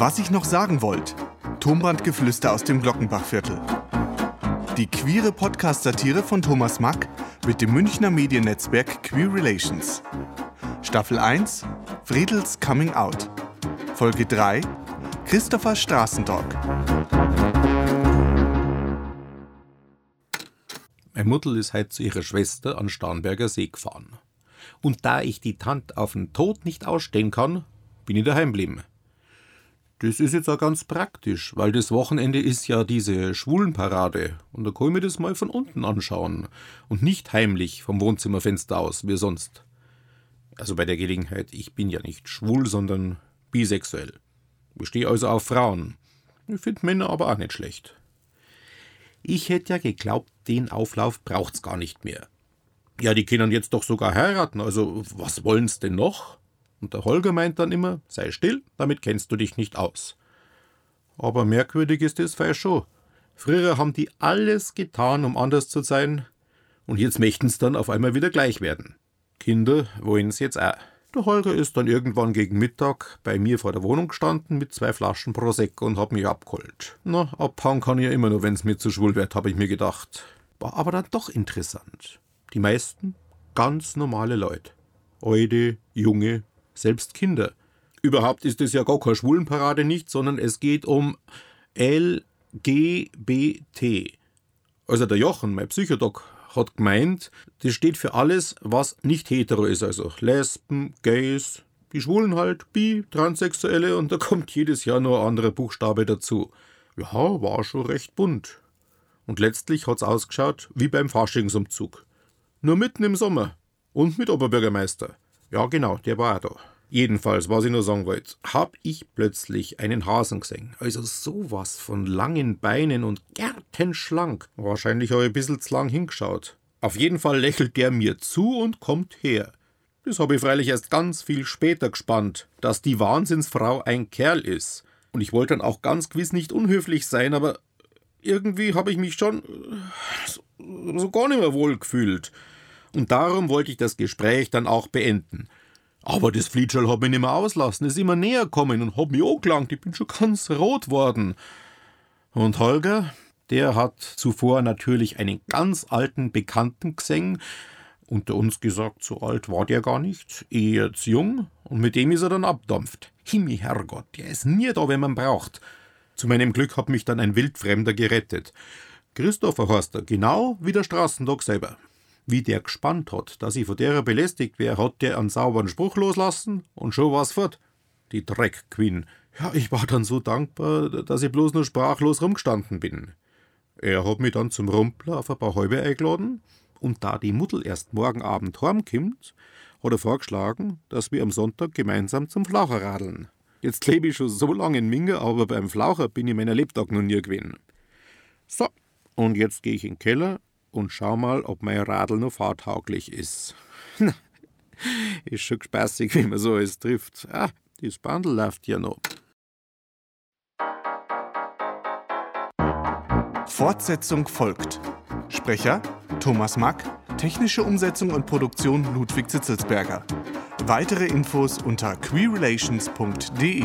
Was ich noch sagen wollte. Tonbandgeflüster aus dem Glockenbachviertel. Die queere Podcast-Satire von Thomas Mack mit dem Münchner Mediennetzwerk Queer Relations. Staffel 1 Friedels Coming Out. Folge 3 Christopher Straßendog. Mein Mutter ist heute zu ihrer Schwester an Starnberger See gefahren. Und da ich die Tante auf den Tod nicht ausstehen kann, bin ich daheim geblieben. Das ist jetzt auch ganz praktisch, weil das Wochenende ist ja diese Schwulenparade und da kann ich mir das mal von unten anschauen und nicht heimlich vom Wohnzimmerfenster aus, wie sonst. Also bei der Gelegenheit, ich bin ja nicht schwul, sondern bisexuell. Ich stehe also auf Frauen. Ich finde Männer aber auch nicht schlecht. Ich hätte ja geglaubt, den Auflauf braucht's gar nicht mehr. Ja, die können jetzt doch sogar heiraten, also was wollen's denn noch? Und der Holger meint dann immer, sei still, damit kennst du dich nicht aus. Aber merkwürdig ist es fei schon. Früher haben die alles getan, um anders zu sein, und jetzt möchten's dann auf einmal wieder gleich werden. Kinder wollen's jetzt auch. Der Holger ist dann irgendwann gegen Mittag bei mir vor der Wohnung gestanden mit zwei Flaschen Prosecco und hat mich abgeholt. Na, abhauen kann ich ja immer nur, wenn's mir zu schwul wird, habe ich mir gedacht. War aber dann doch interessant. Die meisten ganz normale Leute. Alte, junge, selbst Kinder. Überhaupt ist es ja gar keine Schwulenparade nicht, sondern es geht um LGBT. Also der Jochen, mein Psychodoc, hat gemeint, das steht für alles, was nicht hetero ist, also Lesben, Gays, die Schwulen halt, Bi, Transsexuelle und da kommt jedes Jahr nur ein anderer Buchstabe dazu. Ja, war schon recht bunt. Und letztlich hat's ausgeschaut wie beim Faschingsumzug. Nur mitten im Sommer. Und mit Oberbürgermeister. Ja, genau, der war auch da. Jedenfalls, was ich nur sagen wollte, hab ich plötzlich einen Hasen gesehen. Also sowas von langen Beinen und gärtenschlank. Wahrscheinlich habe ich ein bisschen zu lang hingeschaut. Auf jeden Fall lächelt der mir zu und kommt her. Das habe ich freilich erst ganz viel später gespannt, dass die Wahnsinnsfrau ein Kerl ist. Und ich wollte dann auch ganz gewiss nicht unhöflich sein, aber irgendwie habe ich mich schon so, so gar nicht mehr wohl gefühlt. Und darum wollte ich das Gespräch dann auch beenden. Aber das Flietschall hat mich nicht mehr auslassen, ist immer näher gekommen und hat mich angelangt, ich bin schon ganz rot worden. Und Holger, der hat zuvor natürlich einen ganz alten Bekannten gesehen, unter uns gesagt, so alt war der gar nicht, eher zu jung, und mit dem ist er dann abdampft. Himmel, Herrgott, der ist nie da, wenn man braucht. Zu meinem Glück hat mich dann ein Wildfremder gerettet. Christopher Horster, genau wie der Straßendog selber. Wie der gespannt hat, dass ich von derer belästigt wäre, hat der einen sauberen Spruch loslassen und schon war's fort. Die Dreckqueen. Ja, ich war dann so dankbar, dass ich bloß nur sprachlos rumgestanden bin. Er hat mich dann zum Rumpler auf ein paar Halbe eingeladen und da die Mutter erst morgen Abend heimkommt, hat er vorgeschlagen, dass wir am Sonntag gemeinsam zum Flaucher radeln. Jetzt lebe ich schon so lange in Minge, aber beim Flaucher bin ich meiner Lebtag noch nie gewesen. So, und jetzt gehe ich in den Keller und schau mal, ob mein Radl noch fahrtauglich ist. ist schon spaßig, wie man so alles trifft. Ah, das Bandel läuft ja noch. Fortsetzung folgt. Sprecher Thomas Mack, technische Umsetzung und Produktion Ludwig Zitzelsberger. Weitere Infos unter queerrelations.de.